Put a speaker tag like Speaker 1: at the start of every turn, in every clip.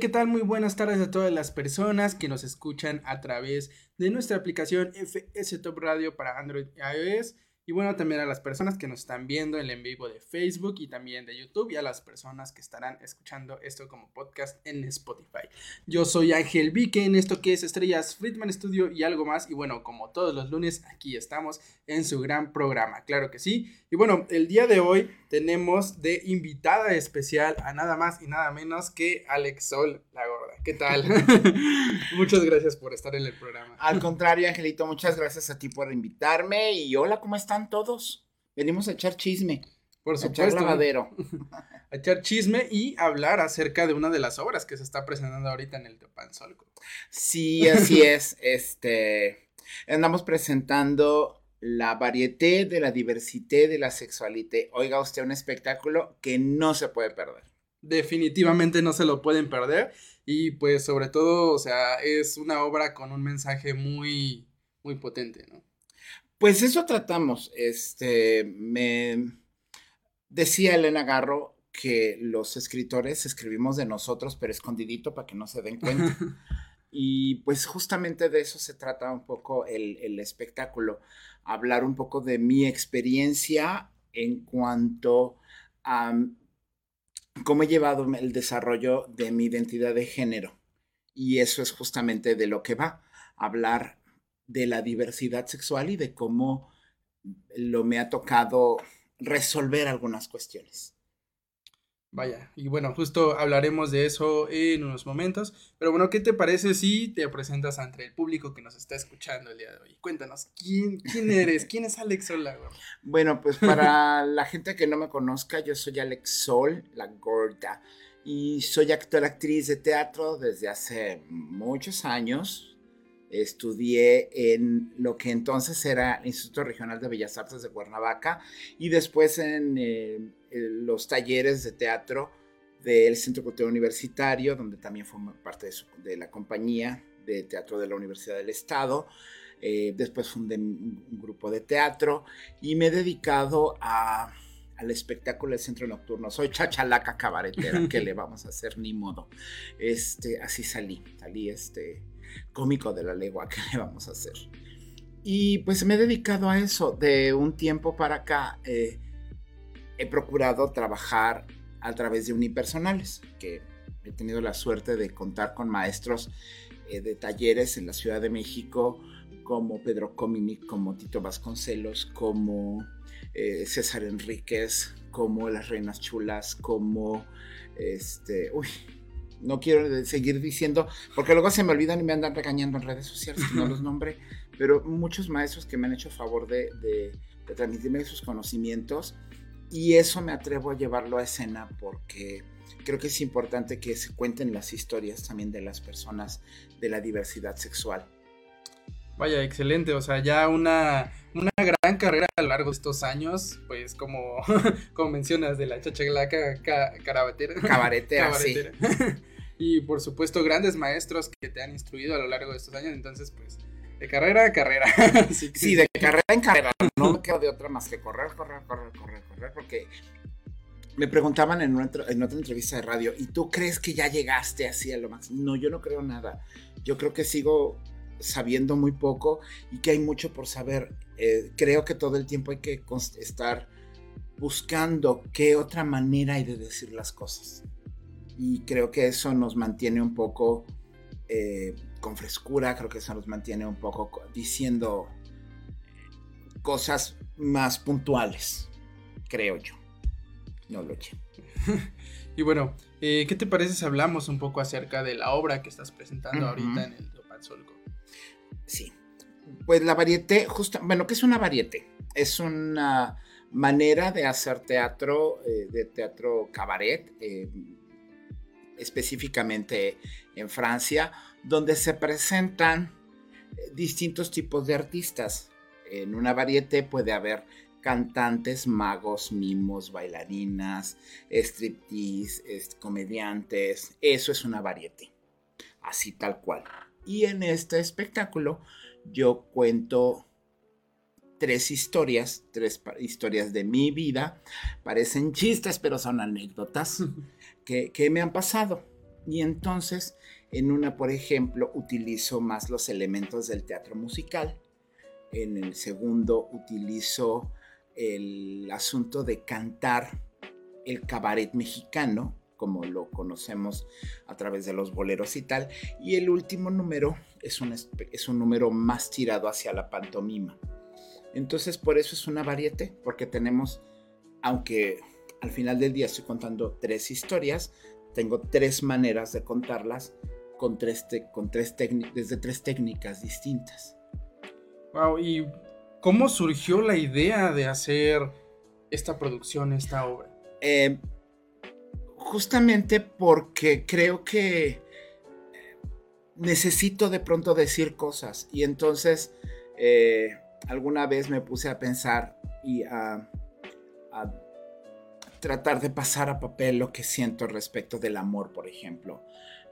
Speaker 1: ¿Qué tal? Muy buenas tardes a todas las personas que nos escuchan a través de nuestra aplicación FS Top Radio para Android y iOS. Y bueno, también a las personas que nos están viendo en el en vivo de Facebook y también de YouTube y a las personas que estarán escuchando esto como podcast en Spotify. Yo soy Ángel Vique en esto que es Estrellas Friedman Studio y algo más. Y bueno, como todos los lunes, aquí estamos en su gran programa, claro que sí. Y bueno, el día de hoy tenemos de invitada especial a nada más y nada menos que Alex Sol, la gorda. ¿Qué tal? Muchas gracias por estar en el programa.
Speaker 2: Al contrario, Angelito, muchas gracias a ti por invitarme. Y hola, ¿cómo están todos? Venimos a echar chisme,
Speaker 1: Por
Speaker 2: a echar
Speaker 1: supuesto. a echar chisme y hablar acerca de una de las obras que se está presentando ahorita en el Teopanzolco.
Speaker 2: Sí, así es. Este, andamos presentando la varieté de la diversité de la sexualité. Oiga usted, un espectáculo que no se puede perder.
Speaker 1: Definitivamente no se lo pueden perder y pues sobre todo, o sea, es una obra con un mensaje muy, muy potente, ¿no?
Speaker 2: Pues eso tratamos. Este, me decía Elena Garro que los escritores escribimos de nosotros, pero escondidito para que no se den cuenta. Y pues justamente de eso se trata un poco el, el espectáculo, hablar un poco de mi experiencia en cuanto a cómo he llevado el desarrollo de mi identidad de género. Y eso es justamente de lo que va, hablar de la diversidad sexual y de cómo lo me ha tocado resolver algunas cuestiones.
Speaker 1: Vaya, y bueno, justo hablaremos de eso en unos momentos, pero bueno, ¿qué te parece si te presentas ante el público que nos está escuchando el día de hoy? Cuéntanos, ¿quién, quién eres? ¿Quién es Alex güey?
Speaker 2: Bueno, pues para la gente que no me conozca, yo soy Alex Sol, la gorda, y soy actor, actriz de teatro desde hace muchos años. Estudié en lo que entonces era el Instituto Regional de Bellas Artes de Cuernavaca y después en eh, en los talleres de teatro del Centro Cultural Universitario, donde también formé parte de, su- de la compañía de teatro de la Universidad del Estado. Eh, después fundé un, un grupo de teatro y me he dedicado a- al espectáculo del centro nocturno. Soy chachalaca cabaretera, ¿qué le vamos a hacer? Ni modo. Este, así salí, salí este cómico de la legua, ¿qué le vamos a hacer? Y pues me he dedicado a eso. De un tiempo para acá eh, he procurado trabajar a través de unipersonales, que he tenido la suerte de contar con maestros eh, de talleres en la Ciudad de México, como Pedro Cominic, como Tito Vasconcelos, como eh, César Enríquez, como Las Reinas Chulas, como este, uy, no quiero seguir diciendo, porque luego se me olvidan y me andan regañando en redes sociales que no los nombré, pero muchos maestros que me han hecho favor de, de- de transmitirme sus conocimientos y eso me atrevo a llevarlo a escena porque creo que es importante que se cuenten las historias también de las personas de la diversidad sexual.
Speaker 1: Vaya, excelente, o sea, ya una, una gran carrera a lo largo de estos años, pues como, como mencionas, de la chachalaca ca, carabatera.
Speaker 2: Cabaretea, sí.
Speaker 1: y por supuesto, grandes maestros que te han instruido a lo largo de estos años, entonces, pues, de carrera a carrera. Así que-
Speaker 2: Sí, de carrera en carrera. No me quedo de otra más que correr, correr, correr, correr, correr, porque me preguntaban en, una, en otra entrevista de radio, ¿y tú crees que ya llegaste así a lo más? No, yo no creo nada. Yo creo que sigo sabiendo muy poco y que hay mucho por saber. Eh, creo que todo el tiempo hay que estar buscando qué otra manera hay de decir las cosas. Y creo que eso nos mantiene un poco eh, con frescura, creo que eso nos mantiene un poco co- diciendo cosas más puntuales, creo yo. No lo sé.
Speaker 1: Y bueno, eh, ¿qué te parece si hablamos un poco acerca de la obra que estás presentando ahorita en el Teopanzolco?
Speaker 2: Sí. Pues la varieté, justa, bueno, ¿qué es una varieté? Es una manera de hacer teatro, eh, de teatro cabaret, eh, específicamente en Francia, donde se presentan eh, distintos tipos de artistas. En una varieté puede haber cantantes, magos, mimos, bailarinas, striptease, es- comediantes. Eso es una varieté. Así tal cual. Y en este espectáculo yo cuento tres historias, tres historias de mi vida. Parecen chistes, pero son anécdotas que, me han pasado. Y entonces, en una, por ejemplo, utilizo más los elementos del teatro musical. En el segundo, utilizo el asunto de cantar el cabaret mexicano, como lo conocemos a través de los boleros y tal. Y el último número es un, es un número más tirado hacia la pantomima. Entonces, por eso es una variete, porque tenemos, aunque al final del día estoy contando tres historias, tengo tres maneras de contarlas con tres con desde tres técnicas distintas.
Speaker 1: Wow, ¿y cómo surgió la idea de hacer esta producción, esta obra?
Speaker 2: Eh, justamente porque creo que eh, necesito de pronto decir cosas y entonces eh, alguna vez me puse a pensar y a, a tratar de pasar a papel lo que siento respecto del amor, por ejemplo,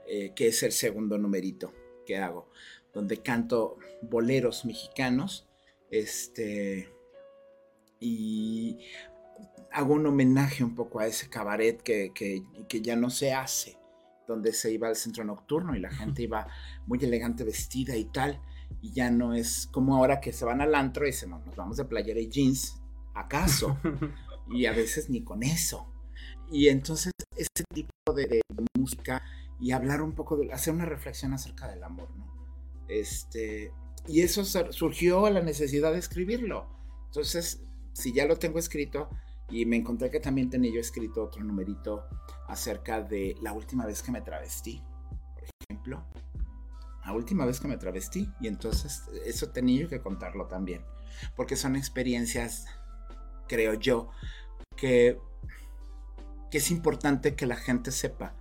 Speaker 2: eh, que es el segundo numerito que hago, donde canto boleros mexicanos, este, y hago un homenaje un poco a ese cabaret que, que- que ya no se hace, donde se iba al centro nocturno y la gente iba muy elegante vestida y tal, y ya no es como ahora que se van al antro y se nos vamos de playera y jeans, ¿acaso? y a veces ni con eso. Y entonces ese tipo de, música y hablar un poco, de, hacer una reflexión acerca del amor, ¿no? Este, y eso sur- surgió a la necesidad de escribirlo. Entonces, si ya lo tengo escrito, y me encontré que también tenía yo escrito otro numerito acerca de la última vez que me travestí, por ejemplo. La última vez que me travestí. Y entonces eso tenía yo que contarlo también. Porque son experiencias, creo yo, que, que es importante que la gente sepa.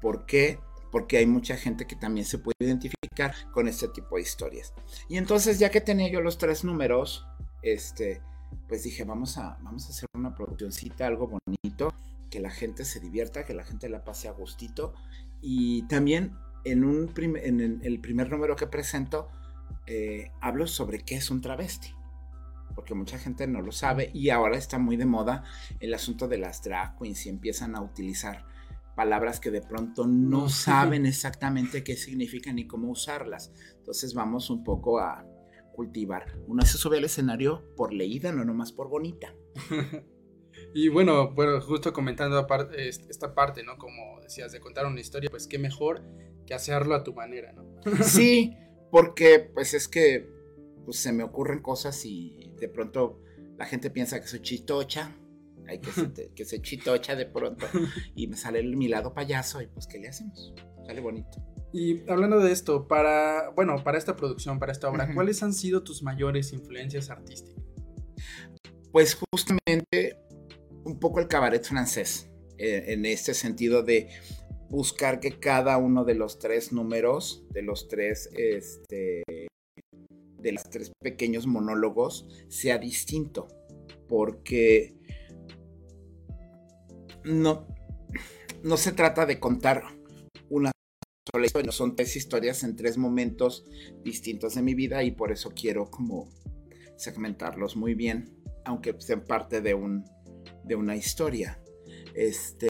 Speaker 2: ¿Por qué? Porque hay mucha gente que también se puede identificar con este tipo de historias. Y entonces, ya que tenía yo los tres números, este, pues dije, vamos a, vamos a hacer una produccióncita, algo bonito, que la gente se divierta, que la gente la pase a gustito. Y también en, un prim- en el, primer número que presento, eh, hablo sobre qué es un travesti. Porque mucha gente no lo sabe y ahora está muy de moda el asunto de las drag queens y empiezan a utilizar palabras que de pronto no
Speaker 1: No.
Speaker 2: saben exactamente qué significan ni cómo usarlas. Entonces vamos un poco a cultivar. Uno se sube al escenario por leída, no nomás por bonita.
Speaker 1: Y bueno, bueno, justo comentando esta parte, ¿no? Como decías, de contar una historia, pues qué mejor que hacerlo a tu manera, ¿no?
Speaker 2: Sí, porque pues es que pues, se me ocurren cosas y de pronto la gente piensa que soy chitocha. Hay que se, que se chitocha de pronto y me sale el- mi lado payaso y pues ¿qué le hacemos? Sale bonito.
Speaker 1: Y hablando de esto, para, bueno, para esta producción, para esta obra. ¿cuáles han sido tus mayores influencias artísticas?
Speaker 2: Pues justamente un poco el cabaret francés, eh, en este sentido de buscar que cada uno de los tres números, de los tres, este, de los tres pequeños monólogos, sea distinto, porque no, no se trata de contar una sola historia, son tres historias en tres momentos distintos de mi vida y por eso quiero como segmentarlos muy bien, aunque sean parte de, un, de una historia. Este,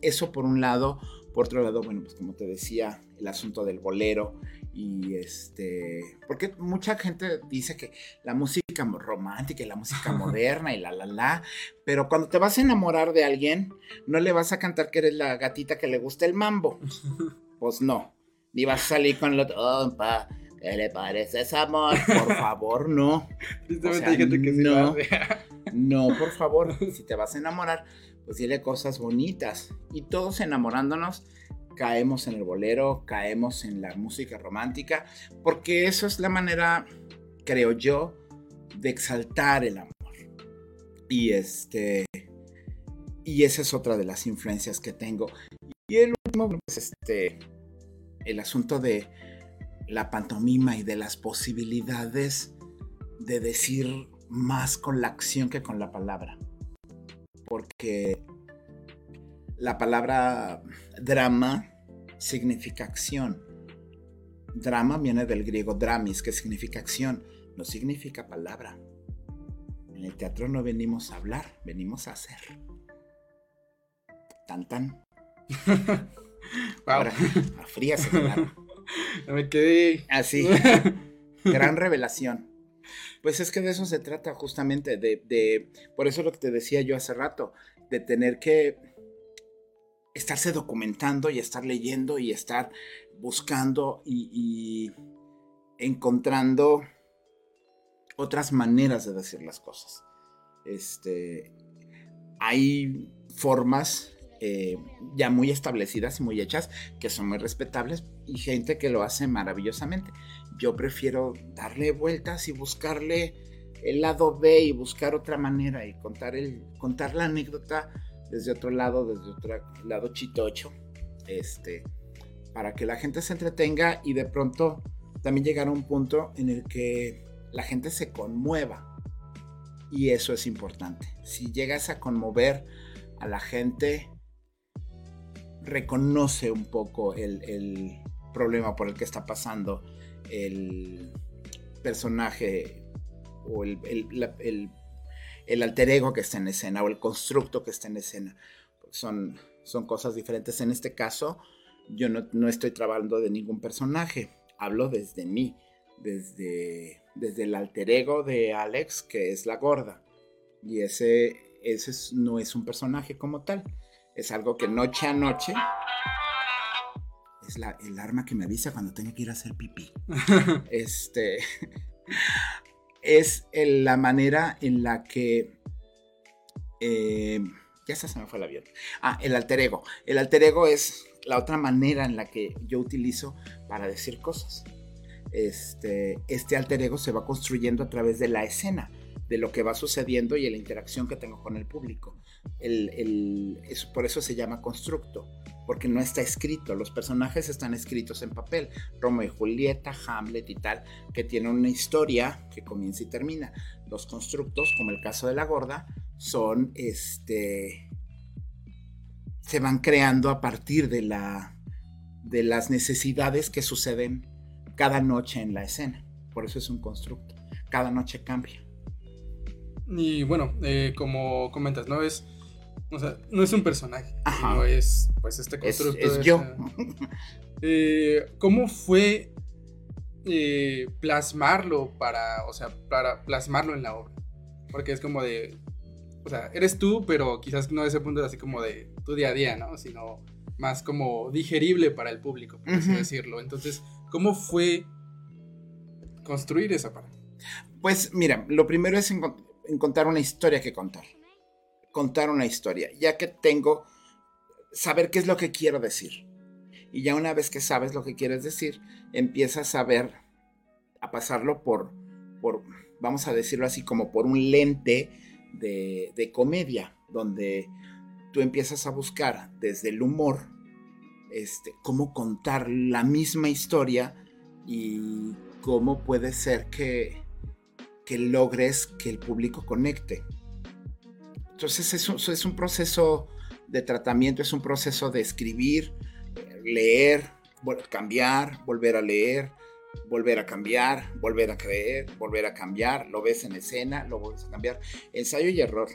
Speaker 2: eso por un lado. Por otro lado, bueno, pues como te decía, el asunto del bolero y este, porque mucha gente dice que la música romántica y la música moderna y la la la, pero cuando te vas a enamorar de alguien, no le vas a cantar que eres la gatita que le gusta el mambo. Pues no. Ni vas a salir con el otro, "Oh, pa, ¿qué le parece ese amor? Por favor, no.
Speaker 1: Tristemente
Speaker 2: O sea,
Speaker 1: hay gente que se
Speaker 2: no. No, por favor, si te vas a enamorar, pues dile cosas bonitas. Y todos enamorándonos, caemos en el bolero, caemos en la música romántica, porque eso es la manera, creo yo, de exaltar el amor. Y este. Y esa es otra de las influencias que tengo. Y el último, pues este. El asunto de la pantomima y de las posibilidades de decir más con la acción que con la palabra. Porque la palabra drama significa acción. Drama viene del griego dramis, que significa acción, no significa palabra. En el teatro no venimos a hablar, venimos a hacer. Tan tan. Ahora, a frías, claro.
Speaker 1: Me quedé.
Speaker 2: Así. Gran revelación. Pues es que de eso se trata justamente, de, de, por eso lo que te decía yo hace rato, de tener que estarse documentando y estar leyendo y estar buscando y, encontrando otras maneras de decir las cosas. Este, hay formas eh, ya muy establecidas y muy hechas que son muy respetables y gente que lo hace maravillosamente. Yo prefiero darle vueltas y buscarle el lado B y buscar otra manera y contar, el, contar la anécdota desde otro lado, desde otro lado chitocho, este, para que la gente se entretenga y de pronto también llegar a un punto en el que la gente se conmueva. Y eso es importante. Si llegas a conmover a la gente, reconoce un poco el, problema por el que está pasando el personaje o el, el- el alter ego que está en escena o el constructo que está en escena. Son, son cosas diferentes. En este caso, yo no, no estoy trabajando de ningún personaje, hablo desde mí, desde, desde el alter ego de Alex, que es la gorda. Y ese, ese es- no es un personaje como tal, es algo que noche a noche es la, el arma que me avisa cuando tengo que ir a hacer pipí. este es la manera en la que eh, ya se me fue el avión. Ah, el alter ego. El alter ego es la otra manera en la que yo utilizo para decir cosas. Este, este alter ego se va construyendo a través de la escena, de lo que va sucediendo y la interacción que tengo con el público. Por eso se llama constructo, porque no está escrito. Los personajes están escritos en papel. Romeo y Julieta, Hamlet y tal, que tienen una historia que comienza y termina. Los constructos, como el caso de la gorda, son este se van creando a partir de la de las necesidades que suceden cada noche en la escena. Por eso es un constructo. Cada noche cambia.
Speaker 1: Y bueno, eh, como comentas, no es. O sea, no es un personaje.
Speaker 2: Ajá.
Speaker 1: No es, pues, este
Speaker 2: Es,
Speaker 1: constructo.
Speaker 2: es
Speaker 1: esta-
Speaker 2: yo.
Speaker 1: Eh, ¿Cómo fue eh, plasmarlo para, o sea, para plasmarlo en la obra? Porque es como de, o sea, eres tú, pero quizás no ese punto así como de tu día a día, ¿no? Sino más como digerible para el público, por así decirlo. Entonces, ¿cómo fue construir esa parte?
Speaker 2: Pues mira, lo primero es encon- encontrar una historia que contar. Contar una historia, ya que tengo, saber qué es lo que quiero decir. Y ya una vez que sabes lo que quieres decir, empiezas a ver, a pasarlo por, por vamos a decirlo así, como por un lente de, de comedia, donde tú empiezas a buscar desde el humor, este, cómo contar la misma historia y cómo puede ser que, que logres que el público conecte. Entonces es un, es un proceso de tratamiento, es un proceso de escribir, leer, cambiar, volver a leer, volver a cambiar, volver a creer, volver a cambiar, lo ves en escena, lo vuelves a cambiar. Ensayo y error,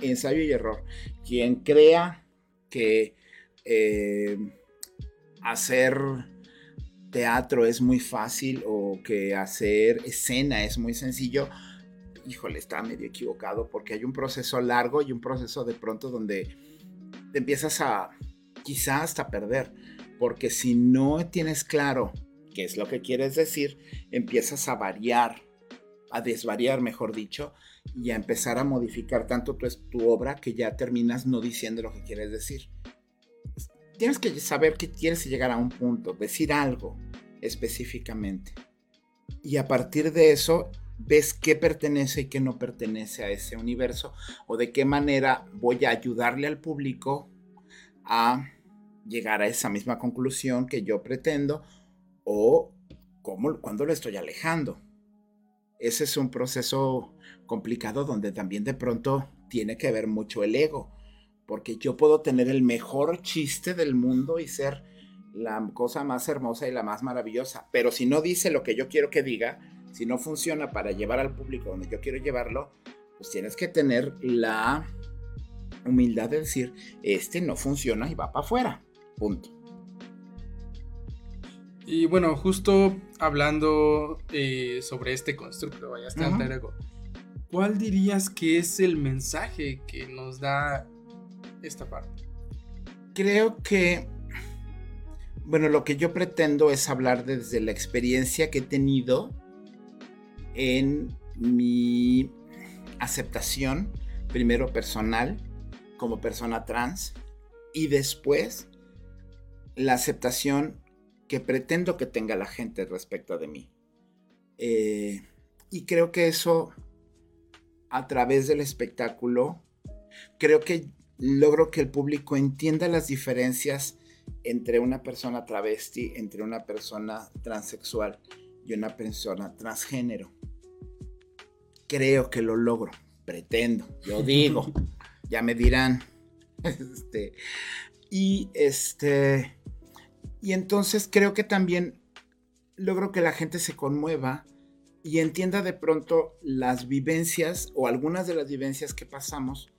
Speaker 2: ensayo y error. Quien crea que eh, hacer teatro es muy fácil o que hacer escena es muy sencillo, híjole, está medio equivocado porque hay un proceso largo y un proceso de pronto donde te empiezas a quizá hasta perder, porque si no tienes claro qué es lo que quieres decir, empiezas a variar, a desvariar, mejor dicho, y a empezar a modificar tanto tu, tu obra que ya terminas no diciendo lo que quieres decir. Tienes que saber que quieres llegar a un punto, decir algo específicamente. Y a partir de eso, ves qué pertenece y qué no pertenece a ese universo o de qué manera voy a ayudarle al público a llegar a esa misma conclusión que yo pretendo o cómo, cuando lo estoy alejando. Ese es un proceso complicado donde también de pronto tiene que ver mucho el ego, porque yo puedo tener el mejor chiste del mundo y ser la cosa más hermosa y la más maravillosa, pero si no dice lo que yo quiero que diga, si no funciona para llevar al público donde yo quiero llevarlo, pues tienes que tener la humildad de decir, este no funciona y va para afuera. Punto.
Speaker 1: Y bueno, justo hablando eh, sobre este constructo, vaya está
Speaker 2: Ujú.
Speaker 1: alter ego, ¿cuál dirías que es el mensaje que nos da esta parte?
Speaker 2: Creo que, bueno, lo que yo pretendo es hablar desde la experiencia que he tenido en mi aceptación, primero personal, como persona trans, y después la aceptación que pretendo que tenga la gente respecto de mí. Eh, y creo que eso, a través del espectáculo, creo que logro que el público entienda las diferencias entre una persona travesti, entre una persona transexual y una persona transgénero. Creo que lo logro, pretendo, yo digo, ya me dirán. Este, y este, y entonces creo que también logro que la gente se conmueva y entienda de pronto las vivencias o algunas de las vivencias que pasamos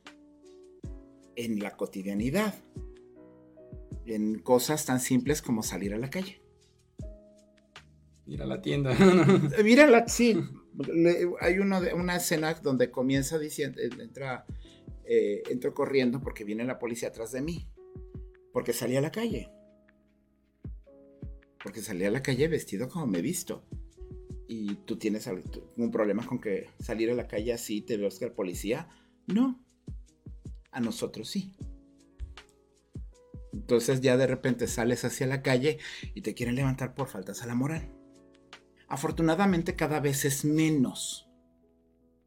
Speaker 2: en la cotidianidad, en cosas tan simples como salir a la calle.
Speaker 1: Ir a la tienda.
Speaker 2: Mira, la, sí, hay una escena donde comienza diciendo, entra, eh, entro corriendo porque viene la policía atrás de mí, porque salí a la calle, porque salí a la calle vestido como me he visto. Y tú tienes un problema con que salir a la calle así te veas que el policía, no, a nosotros sí. Entonces ya de repente sales hacia la calle y te quieren levantar por faltas a la moral. Afortunadamente cada vez es menos.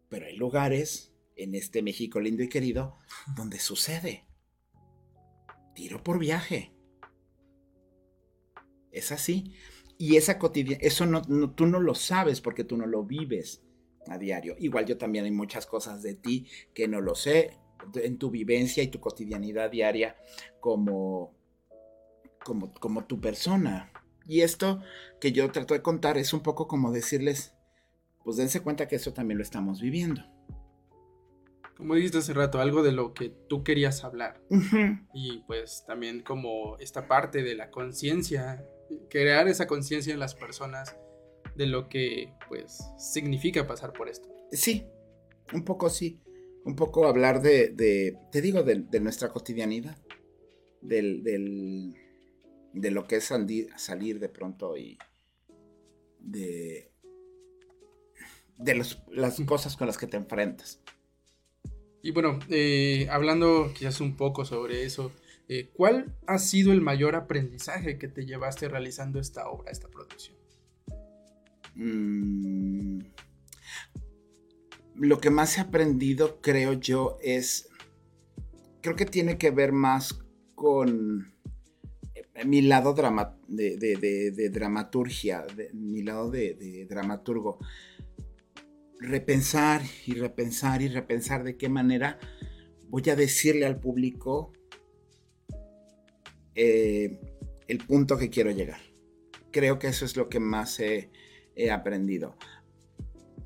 Speaker 2: Pero hay lugares en este México lindo y querido donde sucede. Tiro por viaje. Es así. Y esa cotidiana, eso no, no- tú no lo sabes porque tú no lo vives a diario. Igual yo también hay muchas cosas de ti que no lo sé en tu vivencia y tu cotidianidad diaria como, como, como tu persona. Y esto que yo trato de contar es un poco como decirles, pues dense cuenta que eso también lo estamos viviendo.
Speaker 1: Como dijiste hace rato, algo de lo que tú querías hablar. Y pues también como esta parte de la conciencia, crear esa conciencia en las personas de lo que pues significa pasar por esto.
Speaker 2: Sí, un poco sí. Un poco hablar de, de- te digo, de, de nuestra cotidianidad. Del, del- de lo que es salir de pronto y de, de los- las cosas con las que te enfrentas.
Speaker 1: Y bueno, eh, hablando quizás un poco sobre eso, eh, ¿cuál ha sido el mayor aprendizaje que te llevaste realizando esta obra, esta producción?
Speaker 2: Mm, lo que más he aprendido, creo yo, es. Creo que tiene que ver más con mi lado drama- de, dramaturgia, mi lado de, de dramaturgo. Repensar y repensar y repensar de qué manera voy a decirle al público eh, el punto que quiero llegar. Creo que eso es lo que más he, he aprendido.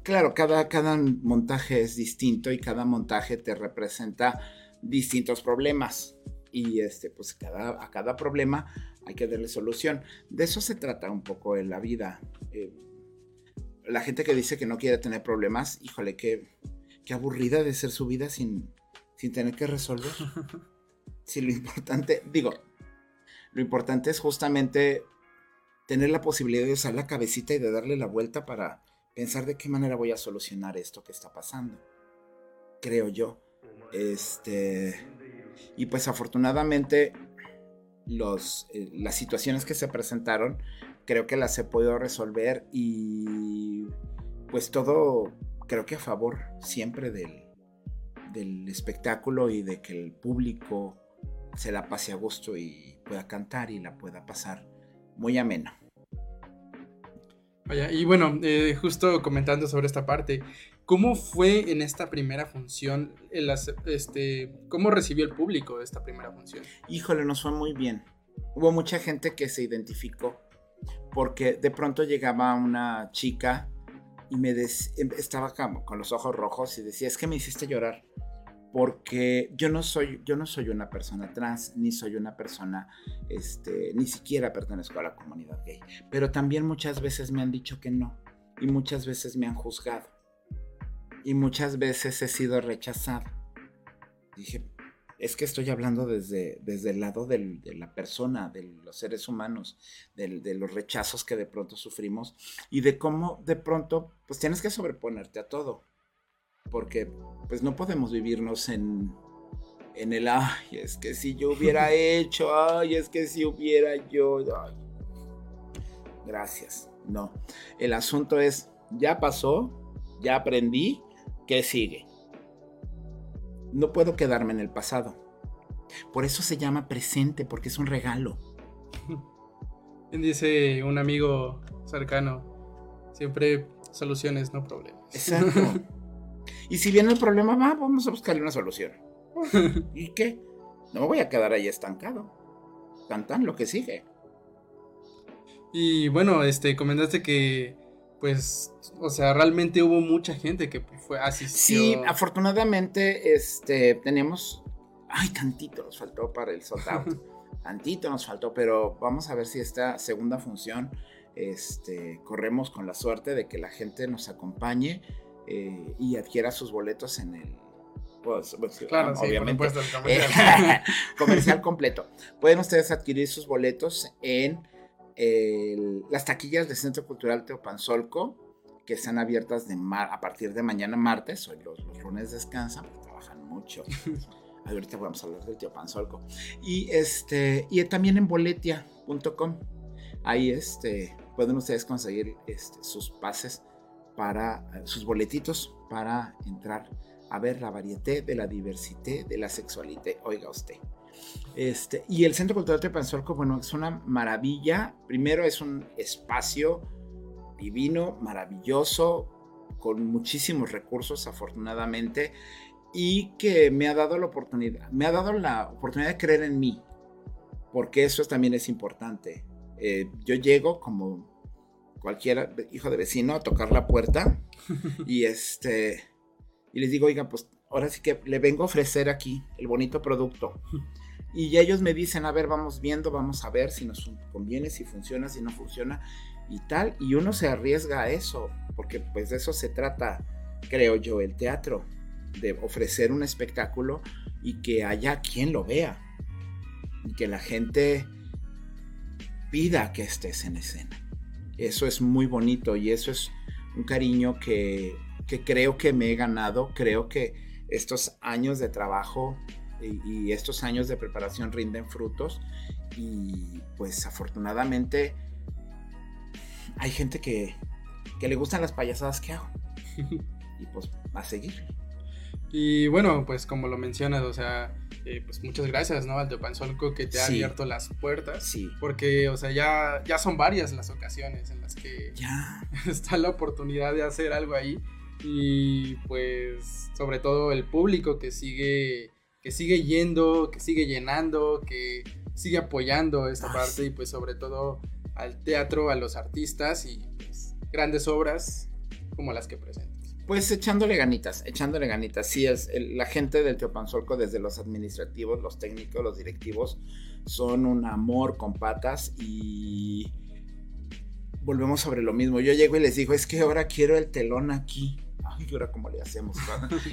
Speaker 2: Claro, cada, cada montaje es distinto y cada montaje te representa distintos problemas. Y este, pues cada, a cada problema hay que darle solución. De eso se trata un poco en la vida. Eh, la gente que dice que no quiere tener problemas, híjole, qué, qué aburrida de ser su vida sin, sin tener que resolver. Si lo importante, digo, lo importante es justamente tener la posibilidad de usar la cabecita y de darle la vuelta para pensar de qué manera voy a solucionar esto que está pasando. Creo yo. Este. Y pues afortunadamente los, eh, las situaciones que se presentaron creo que las he podido resolver y pues todo creo que a favor siempre del, del espectáculo y de que el público se la pase a gusto y pueda cantar y la pueda pasar muy amena.
Speaker 1: Vaya, y bueno, eh, justo comentando sobre esta parte, ¿cómo fue en esta primera función? el este, ¿Cómo recibió el público esta primera función?
Speaker 2: Híjole, nos fue muy bien. Hubo mucha gente que se identificó porque de pronto llegaba una chica y me des- em- estaba con los ojos rojos y decía, es que me hiciste llorar porque yo no soy yo no soy una persona trans ni soy una persona este ni siquiera pertenezco a la comunidad gay, pero también muchas veces me han dicho que no y muchas veces me han juzgado y muchas veces he sido rechazado. Dije, es que estoy hablando desde, desde el lado del- de la persona, de los seres humanos, del- de los rechazos que de pronto sufrimos y de cómo de pronto pues tienes que sobreponerte a todo. Porque pues no podemos vivirnos en, en el, ay, es que si yo hubiera hecho, ay, es que si hubiera yo, ay". Gracias, no. El asunto es, ya pasó, ya aprendí, ¿qué sigue? No puedo quedarme en el pasado. Por eso se llama presente, porque es un regalo.
Speaker 1: Dice un amigo cercano, siempre soluciones, no problemas.
Speaker 2: Exacto. y si viene el problema, va, vamos a buscarle una solución. ¿Y qué? No me voy a quedar ahí estancado. Tan tan lo que sigue.
Speaker 1: Y bueno, este, comentaste que, pues, o sea, realmente hubo mucha gente que fue asistió.
Speaker 2: Sí, afortunadamente, este, tenemos. Ay, tantito nos faltó para el sold out. tantito nos faltó, pero vamos a ver si esta segunda función, este, corremos con la suerte de que la gente nos acompañe eh, y adquiera sus boletos en el. pues, pues,
Speaker 1: Claro, sí,
Speaker 2: obviamente.
Speaker 1: por supuesto, comercial.
Speaker 2: comercial completo. Pueden ustedes adquirir sus boletos en el- las taquillas del Centro Cultural Teopanzolco, que están abiertas de mar- a partir de mañana martes. Hoy los, los lunes descansan porque trabajan mucho. Ahorita vamos a hablar del Teopanzolco. Y, este, y también en boletia.com. Ahí este, pueden ustedes conseguir este, sus pases para eh, sus boletitos para entrar a ver la varieté de la diversidad de la sexualité. Oiga usted. Este, y el Centro Cultural Tepanzolco, bueno, es una maravilla. Primero es un espacio divino, maravilloso, con muchísimos recursos, afortunadamente, y que me ha dado la oportunidad, me ha dado la oportunidad de creer en mí, porque eso también es importante. Eh, yo llego como cualquier hijo de vecino a tocar la puerta y este y les digo, oiga, pues ahora sí que le vengo a ofrecer aquí el bonito producto. Y ellos me dicen, a ver, vamos viendo, vamos a ver si nos conviene, si funciona, si no funciona y tal. Y uno se arriesga a eso, porque pues de eso se trata, creo yo, el teatro, de ofrecer un espectáculo y que haya quien lo vea. Y que la gente pida que estés en escena. Eso es muy bonito y eso es un cariño que, que creo que me he ganado. Creo que estos años de trabajo y, y estos años de preparación rinden frutos. Y pues afortunadamente hay gente que, que le gustan las payasadas que hago. Y pues va a seguir.
Speaker 1: Y bueno, pues como lo mencionas, o sea, eh, pues muchas gracias, ¿no? Al Teopanzolco que te ha
Speaker 2: Sí.
Speaker 1: abierto las puertas.
Speaker 2: Sí.
Speaker 1: Porque, o sea, ya, ya son varias las ocasiones en las que
Speaker 2: Ya.
Speaker 1: está la oportunidad de hacer algo ahí. Y pues, sobre todo el público que sigue, que sigue yendo, que sigue llenando, que sigue apoyando esta
Speaker 2: Ay,
Speaker 1: parte. Y pues, sobre todo al teatro, a los artistas y pues, grandes obras como las que presentas.
Speaker 2: Pues echándole ganitas, echándole ganitas. Sí, es el- la gente del Teopanzolco, desde los administrativos, los técnicos, los directivos, son un amor con patas y volvemos sobre lo mismo. Yo llego y les digo, es que ahora quiero el telón aquí. Ay, ¿y ahora cómo le hacemos?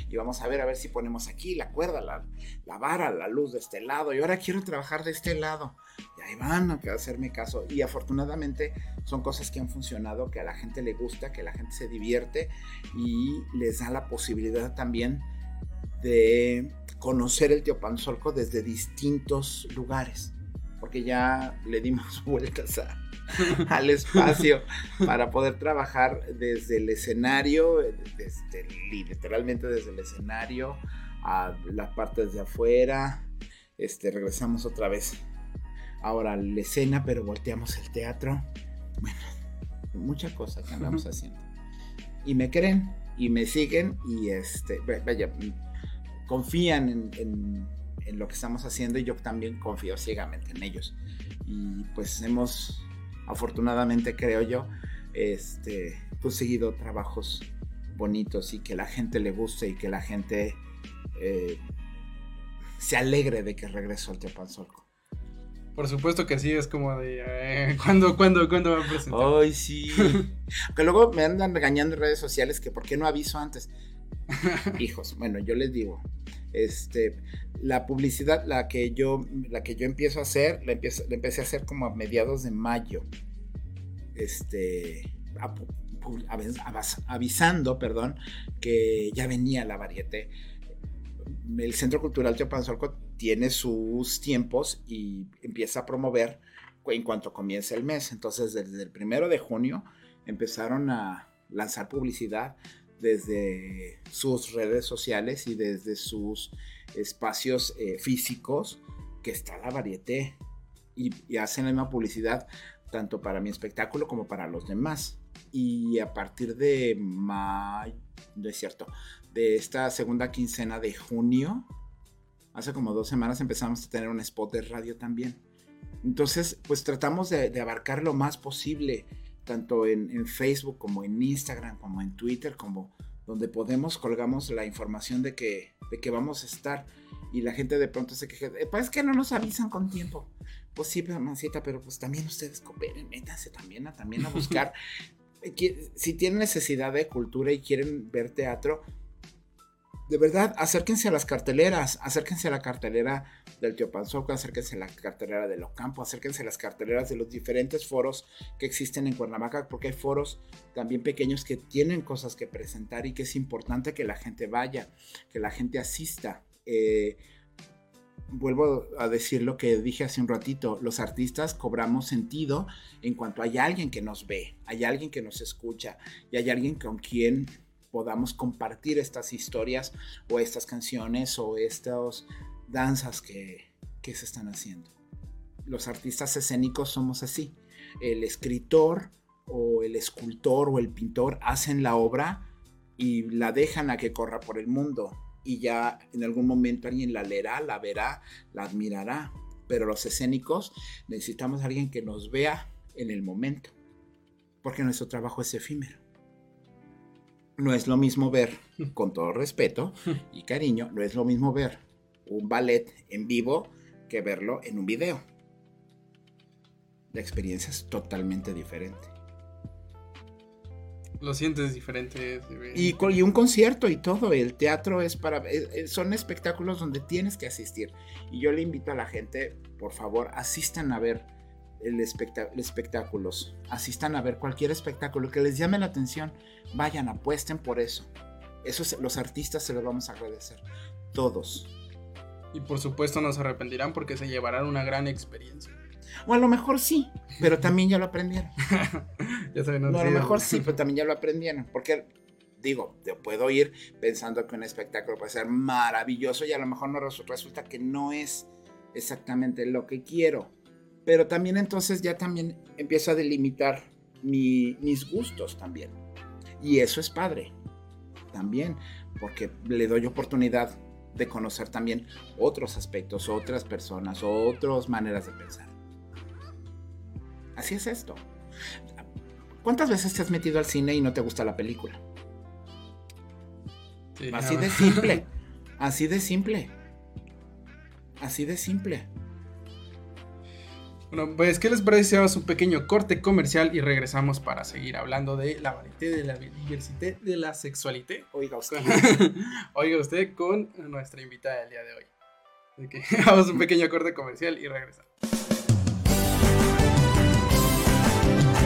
Speaker 2: y vamos a ver, a ver si ponemos aquí la cuerda, la, la vara, la luz de este lado. Y ahora quiero trabajar de este lado. Y ahí van a hacerme caso. Y afortunadamente son cosas que han funcionado, que a la gente le gusta, que la gente se divierte y les da la posibilidad también de conocer el Teopanzolco desde distintos lugares, porque ya le dimos vueltas a, al espacio para poder trabajar desde el escenario, desde, literalmente desde el escenario a las partes de afuera. Este, regresamos otra vez ahora a la escena, pero volteamos el teatro. Bueno, muchas cosas que andamos haciendo. Y me creen y me siguen y este, vaya, confían en, en, en lo que estamos haciendo y yo también confío ciegamente en ellos. Y pues hemos, afortunadamente creo yo, este, conseguido trabajos bonitos y que la gente le guste y que la gente eh, se alegre de que regresó al Teopanzolco.
Speaker 1: Por supuesto que sí, es como de. Eh, ¿Cuándo, cuándo, cuándo va a presentar?
Speaker 2: Ay, sí. que luego me andan regañando en redes sociales que por qué no aviso antes. Hijos, bueno, yo les digo, este, la publicidad, la que yo, la que yo empiezo a hacer, la, empiezo, la empecé a hacer como a mediados de mayo. Este, avisando, perdón, que ya venía la varieté. El Centro Cultural Teopanzolco tiene sus tiempos y empieza a promover en cuanto comience el mes. Entonces, desde el primero de junio empezaron a lanzar publicidad desde sus redes sociales y desde sus espacios eh, físicos que está la varieté y, y hacen la misma publicidad tanto para mi espectáculo como para los demás. Y a partir de mayo, no es cierto, de esta segunda quincena de junio, hace como dos semanas empezamos a tener un spot de radio también. Entonces, pues tratamos de, de abarcar lo más posible, tanto en, en, Facebook como en Instagram, como en Twitter, como donde podemos colgamos la información de que, de que vamos a estar. Y la gente de pronto se queja, eh, pues es que no nos avisan con tiempo. Pues sí, mamacita, pero pues también ustedes cooperen, métanse también a, también a buscar. si tienen necesidad de cultura y quieren ver teatro, de verdad, acérquense a las carteleras, acérquense a la cartelera del Teopanzoco, acérquense a la cartelera de Locampo, acérquense a las carteleras de los diferentes foros que existen en Cuernavaca, porque hay foros también pequeños que tienen cosas que presentar y que es importante que la gente vaya, que la gente asista. Eh, vuelvo a decir lo que dije hace un ratito, los artistas cobramos sentido en cuanto hay alguien que nos ve, hay alguien que nos escucha y hay alguien con quien podamos compartir estas historias o estas canciones o estas danzas que, se están haciendo. Los artistas escénicos somos así. El escritor o el escultor o el pintor hacen la obra y la dejan a que corra por el mundo y ya en algún momento alguien la leerá, la verá, la admirará. Pero los escénicos necesitamos a alguien que nos vea en el momento, porque nuestro trabajo es efímero no es lo mismo ver, con todo respeto y cariño, no es lo mismo ver un ballet en vivo que verlo en un video. La experiencia es totalmente diferente.
Speaker 1: Lo sientes diferente.
Speaker 2: Y, y, un concierto y todo, el teatro es para... Son espectáculos donde tienes que asistir. Y yo le invito a la gente, por favor, asistan a ver el espectá espectáculos, asistan a ver cualquier espectáculo que les llame la atención, vayan, apuesten por eso. Eso es, los artistas se lo vamos a agradecer, todos.
Speaker 1: Y por supuesto no se arrepentirán porque se llevarán una gran experiencia.
Speaker 2: O a lo mejor sí, pero también ya lo aprendieron.
Speaker 1: ya saben, no,
Speaker 2: no, a lo mejor sí, pero también ya lo aprendieron. Porque, digo, yo puedo ir pensando que un espectáculo puede ser maravilloso y a lo mejor no resulta que no es exactamente lo que quiero pero también entonces ya también empiezo a delimitar mi, mis gustos también. Y eso es padre, también, porque le doy oportunidad de conocer también otros aspectos, otras personas, otras maneras de pensar. Así es esto. ¿Cuántas veces te has metido al cine y no te gusta la película? Sí, así no. de simple, así de simple, así de simple.
Speaker 1: Bueno, pues, ¿qué les parece si hacemos un pequeño corte comercial y regresamos para seguir hablando de la varieté, de la diversidad, de la sexualité?
Speaker 2: Oiga usted.
Speaker 1: Oiga usted con nuestra invitada del día de hoy. Así que vamos a un pequeño corte comercial y regresamos.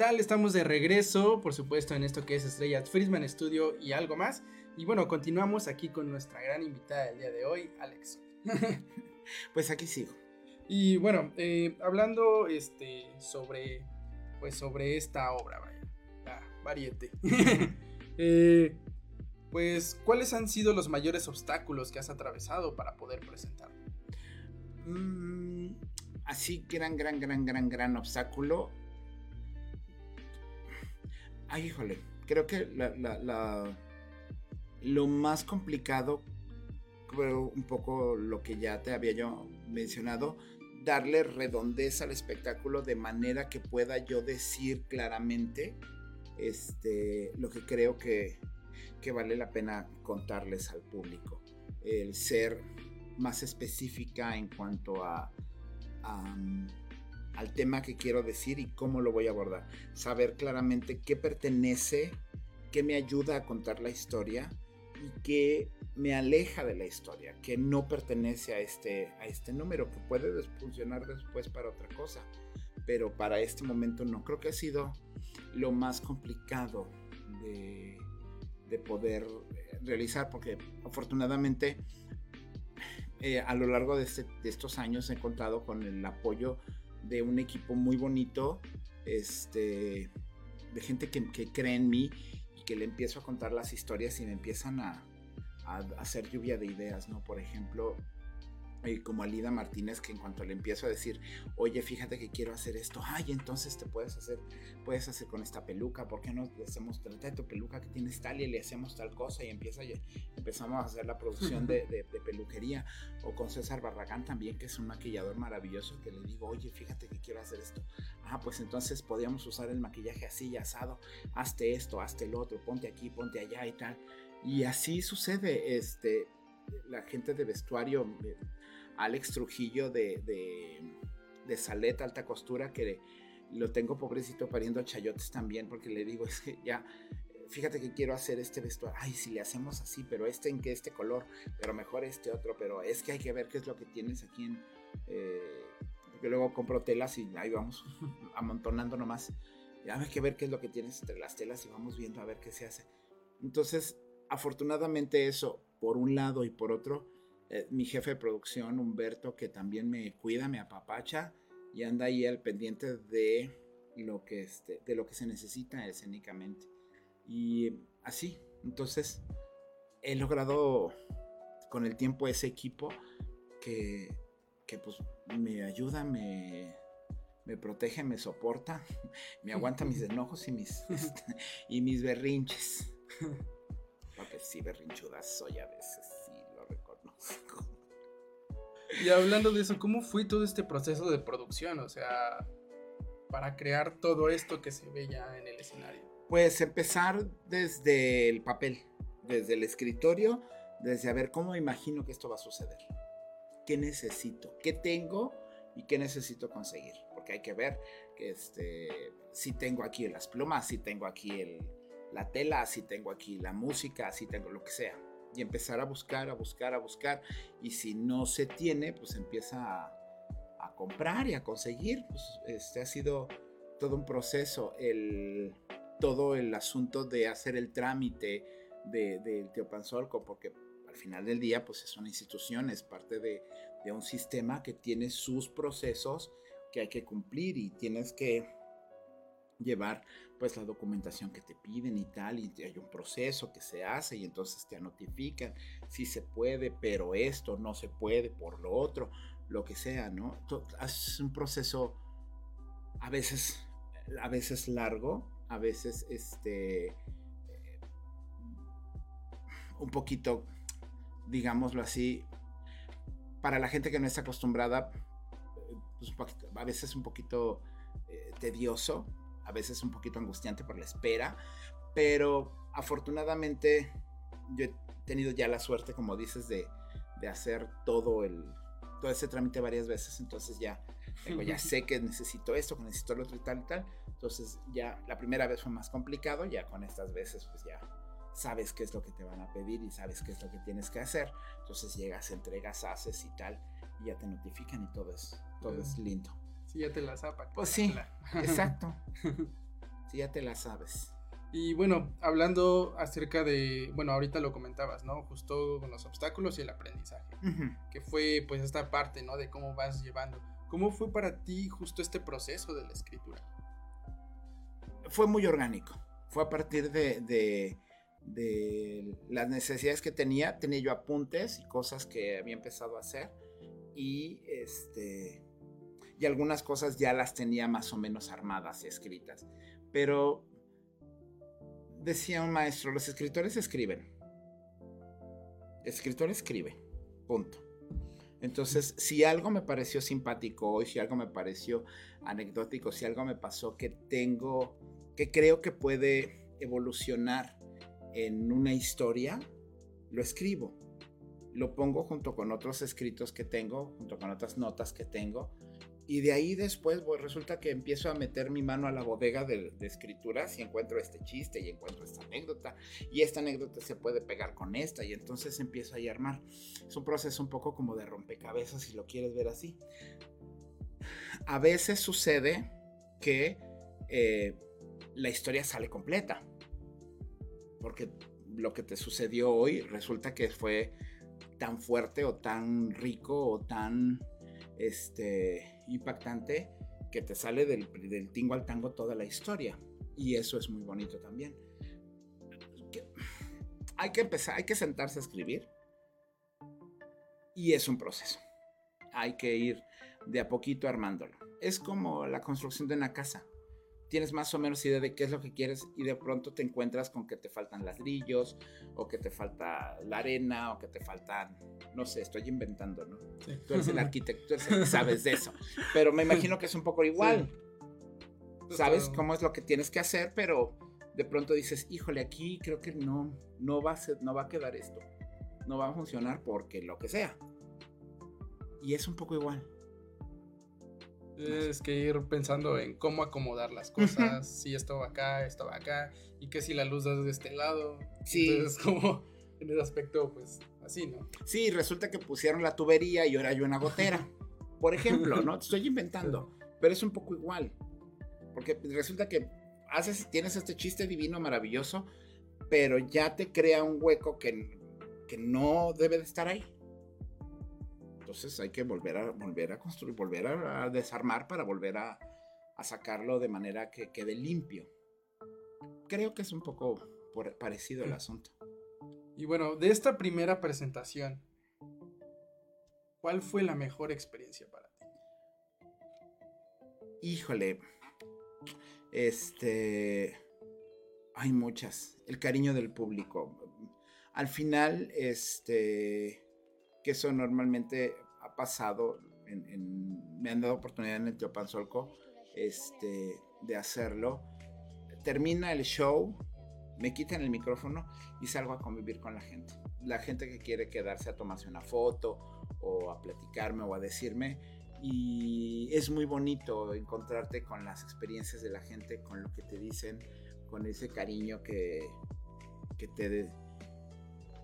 Speaker 1: Tal? Estamos de regreso, por supuesto, en esto que es Estrellas Friedman Studio y algo más. Y bueno, continuamos aquí con nuestra gran invitada del día de hoy, Alex.
Speaker 2: Pues aquí sigo.
Speaker 1: Y bueno, eh, hablando este, sobre, pues sobre esta obra, vaya, la variete. Eh, pues, ¿cuáles han sido los mayores obstáculos que has atravesado para poder presentarlo?
Speaker 2: Mm, así, gran, gran, gran, gran, gran obstáculo. Ay, híjole, creo que lo más complicado, creo un poco lo que ya te había yo mencionado, darle redondez al espectáculo de manera que pueda yo decir claramente este, lo que creo que, que vale la pena contarles al público. El ser más específica en cuanto a, al tema que quiero decir y cómo lo voy a abordar. Saber claramente qué pertenece, qué me ayuda a contar la historia y qué me aleja de la historia, que no pertenece a este, a este número, que puede funcionar después para otra cosa, pero para este momento no. Creo que ha sido lo más complicado de, de poder eh, realizar, porque afortunadamente eh, a lo largo de, este- de estos años he contado con el apoyo de un equipo muy bonito, este, de gente que, que cree en mí y que le empiezo a contar las historias y me empiezan a, a hacer lluvia de ideas, ¿no? Por ejemplo, eh, como Alida Martínez, que en cuanto le empiezo a decir, oye, fíjate que quiero hacer esto, ay, entonces te puedes hacer, puedes hacer con esta peluca, ¿por qué no le hacemos, trata de tu peluca que tienes tal y le hacemos tal cosa y empieza, y empezamos a hacer la producción de, de- de peluquería, o con César Barragán también, que es un maquillador maravilloso, que le digo, oye, fíjate que quiero hacer esto, ah, pues entonces podríamos usar el maquillaje así y asado, hazte esto, hazte el otro, ponte aquí, ponte allá y tal, y así sucede, este, la gente de vestuario, eh, Alex Trujillo de, de, de Salet Alta Costura, que lo tengo pobrecito pariendo chayotes también, porque le digo, es que ya, fíjate que quiero hacer este vestuario, ay, si le hacemos así, pero este en qué este color, pero mejor este otro, pero es que hay que ver qué es lo que tienes aquí en... eh, porque luego compro telas y ahí vamos amontonando nomás. Ya hay que ver qué es lo que tienes entre las telas y vamos viendo a ver qué se hace. Entonces, afortunadamente eso, por un lado y por otro, eh, mi jefe de producción, Humberto, que también me cuida, me apapacha y anda ahí al pendiente de lo que, este, de lo que se necesita escénicamente. Y así, entonces, he logrado con el tiempo ese equipo que, que pues me ayuda, me, me protege, me soporta, me aguanta mis enojos y mis, y mis berrinches. Porque sí, berrinchudas soy a veces.
Speaker 1: Y hablando de eso, ¿cómo fue todo este proceso de producción? O sea, para crear todo esto que se ve ya en el escenario.
Speaker 2: Pues empezar desde el papel, desde el escritorio, desde a ver cómo imagino que esto va a suceder. ¿Qué necesito? ¿Qué tengo? ¿Y qué necesito conseguir? Porque hay que ver que este, si tengo aquí las plumas, si tengo aquí el, la tela, si tengo aquí la música, si tengo lo que sea. Y empezar a buscar, a buscar, a buscar. Y si no se tiene, pues empieza a, comprar y a conseguir. Pues este ha sido todo un proceso. El, todo el asunto de hacer el trámite del de, Teopanzolco, porque al final del día, pues es una institución, es parte de, de un sistema que tiene sus procesos que hay que cumplir y tienes que llevar pues la documentación que te piden y tal y hay un proceso que se hace y entonces te notifican si se puede pero esto no se puede por lo otro lo que sea no es un proceso a veces a veces largo a veces este un poquito digámoslo así para la gente que no está acostumbrada pues, a veces un poquito eh, tedioso a veces un poquito angustiante por la espera, pero afortunadamente yo he tenido ya la suerte, como dices, de, de hacer todo el todo ese trámite varias veces, entonces ya tengo, ya sé que necesito esto, que necesito lo otro y tal y tal, entonces ya la primera vez fue más complicado, ya con estas veces pues ya sabes qué es lo que te van a pedir y sabes qué es lo que tienes que hacer, entonces llegas, entregas, haces y tal, y ya te notifican y todo es, todo es lindo.
Speaker 1: Sí, ya te la zapa.
Speaker 2: Pues sí, exacto. sí, ya te la sabes.
Speaker 1: Y bueno, hablando acerca de, bueno, ahorita lo comentabas, ¿no? Justo con los obstáculos y el aprendizaje, uh -huh. que fue pues esta parte, ¿no? De cómo vas llevando. ¿Cómo fue para ti justo este proceso de la escritura?
Speaker 2: Fue muy orgánico. Fue a partir de, de, de las necesidades que tenía. Tenía yo apuntes y cosas que había empezado a hacer. Y este y algunas cosas ya las tenía más o menos armadas y escritas. Pero decía un maestro, los escritores escriben. El escritor escribe, punto. Entonces, si algo me pareció simpático hoy, si algo me pareció anecdótico, si algo me pasó que tengo, que creo que puede evolucionar en una historia, lo escribo. Lo pongo junto con otros escritos que tengo, junto con otras notas que tengo, y de ahí después resulta que empiezo a meter mi mano a la bodega de, escrituras y encuentro este chiste y encuentro esta anécdota. Y esta anécdota se puede pegar con esta y entonces empiezo a armar. Es un proceso un poco como de rompecabezas si lo quieres ver así. A veces sucede que eh, la historia sale completa. Porque lo que te sucedió hoy resulta que fue tan fuerte o tan rico o tan este, impactante que te sale del, tingo al tango toda la historia. Y eso es muy bonito también. Hay que empezar, hay que sentarse a escribir. Y es un proceso. Hay que ir de a poquito armándolo. Es como la construcción de una casa. Tienes más o menos idea de qué es lo que quieres y de pronto te encuentras con que te faltan ladrillos o que te falta la arena o que te faltan, no sé, estoy inventando, ¿no? Sí. Tú eres el arquitecto, tú eres el que sabes de eso. Pero me imagino que es un poco igual. Sí. Sabes cómo es lo que tienes que hacer, pero de pronto dices, híjole, aquí creo que no, no, va a ser, no va a quedar esto. No va a funcionar porque lo que sea. Y es un poco igual.
Speaker 1: Es que ir pensando en cómo acomodar las cosas, si esto va acá, esto va acá, y que si la luz da de este lado.
Speaker 2: Sí.
Speaker 1: Entonces, como en ese aspecto, pues así, ¿no?
Speaker 2: Sí, resulta que pusieron la tubería y ahora hay una gotera. Por ejemplo, ¿no? Te estoy inventando, pero es un poco igual. Porque resulta que haces, tienes este chiste divino, maravilloso, pero ya te crea un hueco que, que no debe de estar ahí. Entonces hay que volver a, volver a construir, volver a, a desarmar para volver a, a, sacarlo de manera que quede limpio. Creo que es un poco por, parecido el asunto.
Speaker 1: Y bueno, de esta primera presentación, ¿cuál fue la mejor experiencia para ti?
Speaker 2: híjole, este, hay muchas. El cariño del público. Al final, este, que eso normalmente ha pasado, en, en- me han dado oportunidad en el Teopanzolco, este, de hacerlo. Termina el show, me quitan el micrófono y salgo a convivir con la gente. La gente que quiere quedarse a tomarse una foto o a platicarme o a decirme. Y es muy bonito encontrarte con las experiencias de la gente, con lo que te dicen, con ese cariño que, que, te,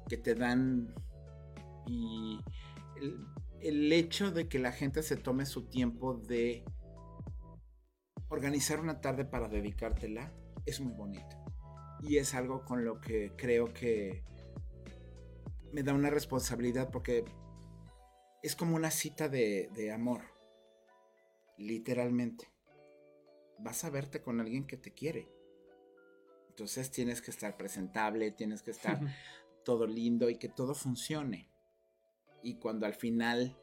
Speaker 2: que te dan. Y el, el hecho de que la gente se tome su tiempo de organizar una tarde para dedicártela es muy bonito. Y es algo con lo que creo que me da una responsabilidad porque es como una cita de, de amor. Literalmente. Vas a verte con alguien que te quiere. Entonces tienes que estar presentable, tienes que estar todo lindo y que todo funcione. Y cuando al final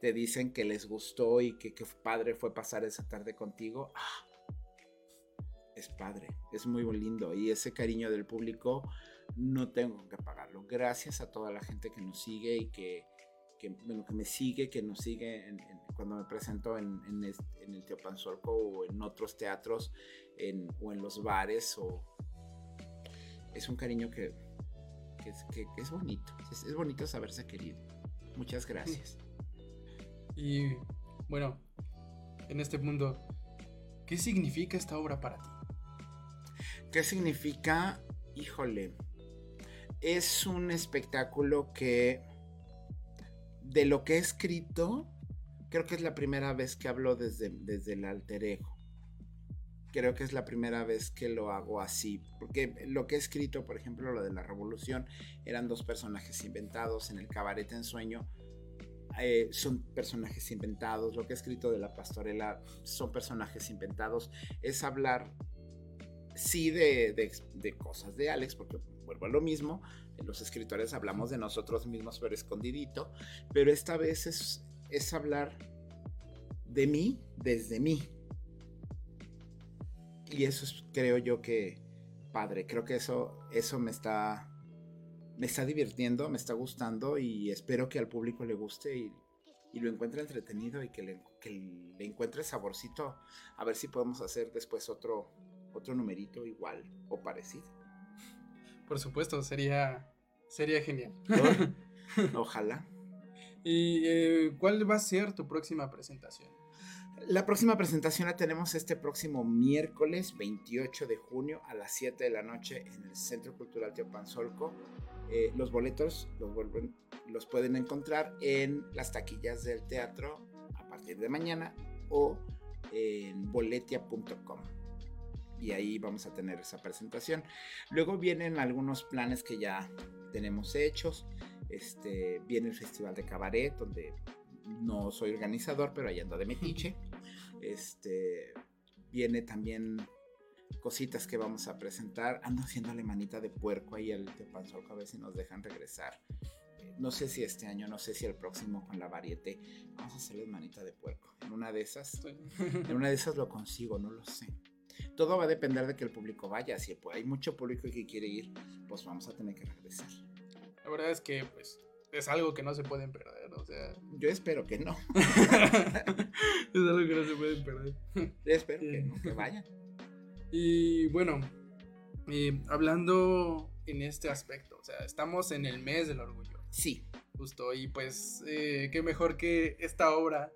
Speaker 2: te dicen que les gustó y que qué padre fue pasar esa tarde contigo, ¡ah! es padre, es muy lindo. Y ese cariño del público no tengo que pagarlo. Gracias a toda la gente que nos sigue y que, que, bueno, que me sigue, que nos sigue cuando me presento en, en, es- en el o en otros teatros o en los bares. O... Es un cariño que, que es, que- que bonito. Es bonito saberse querido. Muchas gracias.
Speaker 1: Y bueno, en este mundo, ¿qué significa esta obra para ti?
Speaker 2: ¿Qué significa? Híjole. Es un espectáculo que de lo que he escrito, creo que es la primera vez que hablo desde, desde el alter ego. Creo que es la primera vez que lo hago así. Porque lo que he escrito, por ejemplo, lo de la revolución, eran dos personajes inventados. En el cabaret en sueño eh, son personajes inventados. Lo que he escrito de la pastorela son personajes inventados. Es hablar sí de, de- de cosas de Alex, porque vuelvo a lo mismo, los escritores hablamos de nosotros mismos pero escondidito, pero esta vez es, es hablar de mí desde mí. Y eso es, creo yo que padre, creo que eso, eso me está, me está divirtiendo, me está gustando y espero que al público le guste y, y lo encuentre entretenido y que le, que le encuentre saborcito. A ver si podemos hacer después otro, otro numerito igual o parecido.
Speaker 1: Por supuesto, sería, sería genial.
Speaker 2: ¿No? Ojalá.
Speaker 1: ¿Y eh, cuál va a ser tu próxima presentación?
Speaker 2: La próxima presentación la tenemos este próximo miércoles 28 de junio a las 7 de la noche en el Centro Cultural Teopanzolco. Eh, los boletos los, pueden encontrar en las taquillas del teatro a partir de mañana o en boletia.com. Y ahí vamos a tener esa presentación. Luego vienen algunos planes que ya tenemos hechos. Este, viene el Festival de Cabaret, donde no soy organizador, pero ahí ando de metiche. Este, viene también cositas que vamos a presentar. Ando haciéndole manita de puerco ahí al Teopanzolco a ver si nos dejan regresar. No sé si este año, no sé si el próximo con la varieté. Vamos a hacerles manita de puerco. En una de esas, en una de esas lo consigo, no lo sé. Todo va a depender de que el público vaya. Si hay mucho público que quiere ir, pues vamos a tener que regresar.
Speaker 1: La verdad es que pues es algo que no se pueden perder, o sea,
Speaker 2: Yo espero que no.
Speaker 1: es algo que no se pueden perder.
Speaker 2: Yo espero que no, que vayan.
Speaker 1: Y bueno, eh, hablando en este aspecto, o sea, estamos en el mes del orgullo,
Speaker 2: Sí,
Speaker 1: justo, y pues eh, qué mejor que esta obra,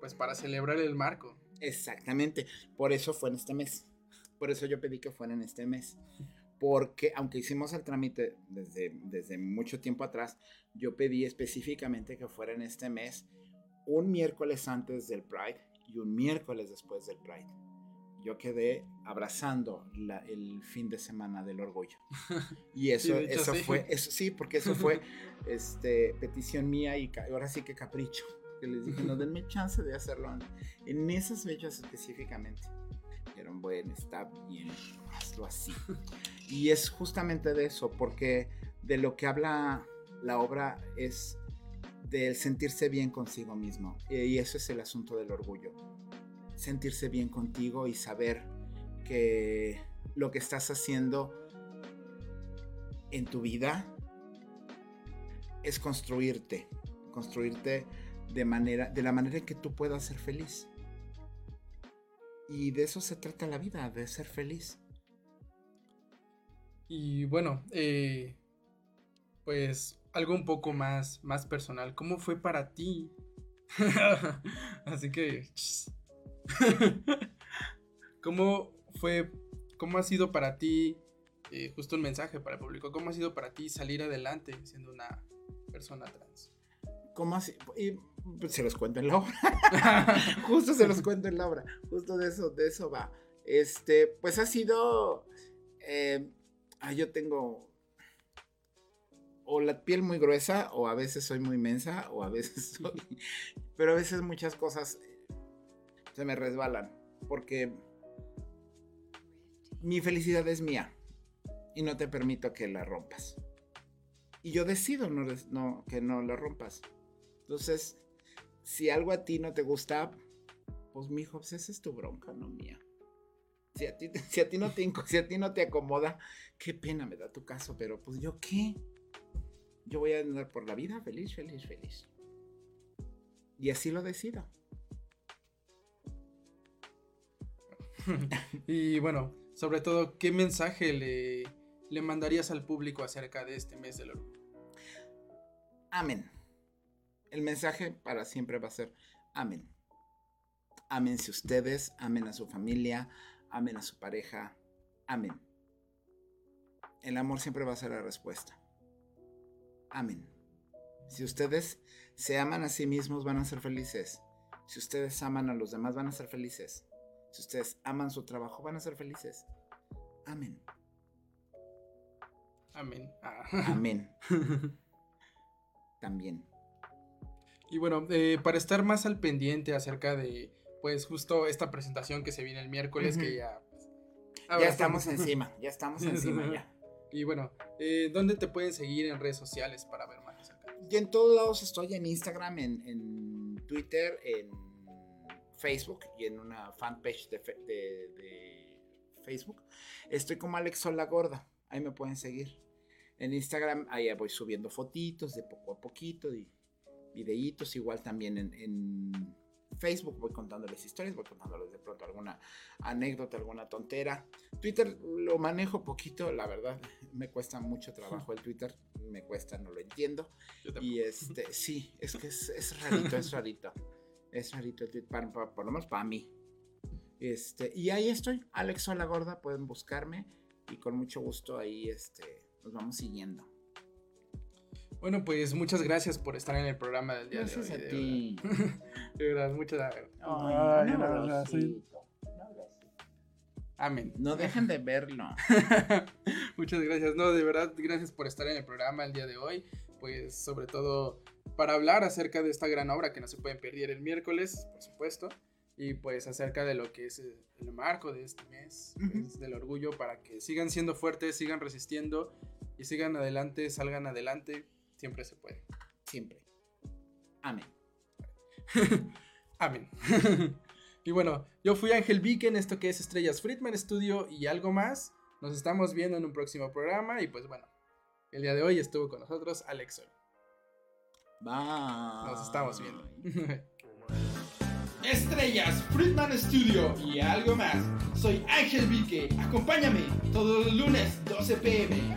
Speaker 1: pues para celebrar el marco.
Speaker 2: Exactamente, por eso fue en este mes. Por eso yo pedí que fuera en este mes. Porque aunque hicimos el trámite desde, desde mucho tiempo atrás, yo pedí específicamente que fuera en este mes, un miércoles antes del Pride y un miércoles después del Pride. Yo quedé abrazando la- el fin de semana del orgullo. Y eso,
Speaker 1: hecho,
Speaker 2: eso
Speaker 1: sí.
Speaker 2: fue, eso sí, porque eso fue este, petición mía y ahora sí que capricho. Que les dije, no denme chance de hacerlo en, en esas fechas específicamente. Dijeron, bueno, está bien, así. Y es justamente de eso, porque de lo que habla la obra es del sentirse bien consigo mismo. Y eso es el asunto del orgullo. sentirse bien contigo y saber que lo que estás haciendo en tu vida es construirte, construirte de manera de la manera en que tú puedas ser feliz. Y de eso se trata la vida, de ser feliz.
Speaker 1: Y bueno, eh, pues algo un poco más, más personal. ¿Cómo fue para ti? Así que... ¿Cómo fue, cómo ha sido para ti, eh, justo un mensaje para el público, cómo ha sido para ti salir adelante siendo una persona trans?
Speaker 2: ¿Cómo así? Y pues, se los cuento en la obra. Justo se los cuento en la obra. Justo de eso, de eso va. Este, pues ha sido. eh, ah, yo tengo. O la piel muy gruesa, o a veces soy muy mensa, o a veces soy. Pero a veces muchas cosas eh, se me resbalan. Porque mi felicidad es mía. Y no te permito que la rompas. Y yo decido que no la rompas. Entonces, si algo a ti no te gusta, pues mijo, pues esa es tu bronca, no mía. Si a ti, si a ti, no, te, inco- si a ti no te acomoda, qué pena me da tu caso, pero pues yo qué. Yo voy a andar por la vida feliz, feliz, feliz. Y así lo decido.
Speaker 1: Y bueno, sobre todo, ¿qué mensaje le, le mandarías al público acerca de este mes del orgullo?
Speaker 2: Amén. El mensaje para siempre va a ser amén. Ámense ustedes, amen a su familia, amen a su pareja, amén. El amor siempre va a ser la respuesta. Amén. Si ustedes se aman a sí mismos, van a ser felices. Si ustedes aman a los demás, van a ser felices. Si ustedes aman su trabajo, van a ser felices. Amén.
Speaker 1: Amén. Ah.
Speaker 2: Amén. También.
Speaker 1: Y bueno, eh, para estar más al pendiente acerca de, pues justo esta presentación que se viene el miércoles, que ya... pues,
Speaker 2: Ya estamos encima, ya estamos encima ya.
Speaker 1: Y bueno, eh, ¿dónde te pueden seguir en redes sociales para ver más de
Speaker 2: Y en todos lados estoy en Instagram, en, en Twitter, en Facebook y en una fanpage de, fe- de- de Facebook. Estoy como Alex Sol la Gorda. Ahí me pueden seguir. En Instagram, ahí voy subiendo fotitos de poco a poquito y videitos. Igual también en, en Facebook voy contándoles historias, voy contándoles de pronto alguna anécdota, alguna tontera. Twitter lo manejo poquito, la verdad. Me cuesta mucho trabajo el Twitter. Me cuesta, no lo entiendo.
Speaker 1: Yo
Speaker 2: Y este, sí, es que es, es rarito, es rarito. Es rarito el para- para- por lo menos para mí. Este, y ahí estoy, Alex Sola Gorda, pueden buscarme y con mucho gusto ahí este, nos vamos siguiendo.
Speaker 1: Bueno, pues muchas gracias por estar en el programa del día
Speaker 2: Gracias
Speaker 1: de hoy.
Speaker 2: a
Speaker 1: de
Speaker 2: ti.
Speaker 1: De verdad, muchas gracias.
Speaker 2: Ay,
Speaker 1: no, no. Amén.
Speaker 2: No dejen de verlo.
Speaker 1: Muchas gracias. No, de verdad, gracias por estar en el programa el día de hoy. Pues sobre todo para hablar acerca de esta gran obra que no se pueden perder el miércoles, por supuesto. Y pues acerca de lo que es eh, el marco de este mes, pues, del orgullo, para que sigan siendo fuertes, sigan resistiendo y sigan adelante, salgan adelante. Siempre se puede.
Speaker 2: Siempre. Amén.
Speaker 1: Amén. y bueno, yo fui Ángel Vique en esto que es Estrellas Friedman Studio y algo más. Nos estamos viendo en un próximo programa y pues bueno, el día de hoy estuvo con nosotros Alex Sol.
Speaker 2: Bye.
Speaker 1: Nos estamos viendo.
Speaker 3: Estrellas, Friedman Studio y algo más. Soy Ángel Vique. Acompáñame todos los lunes 12 pm.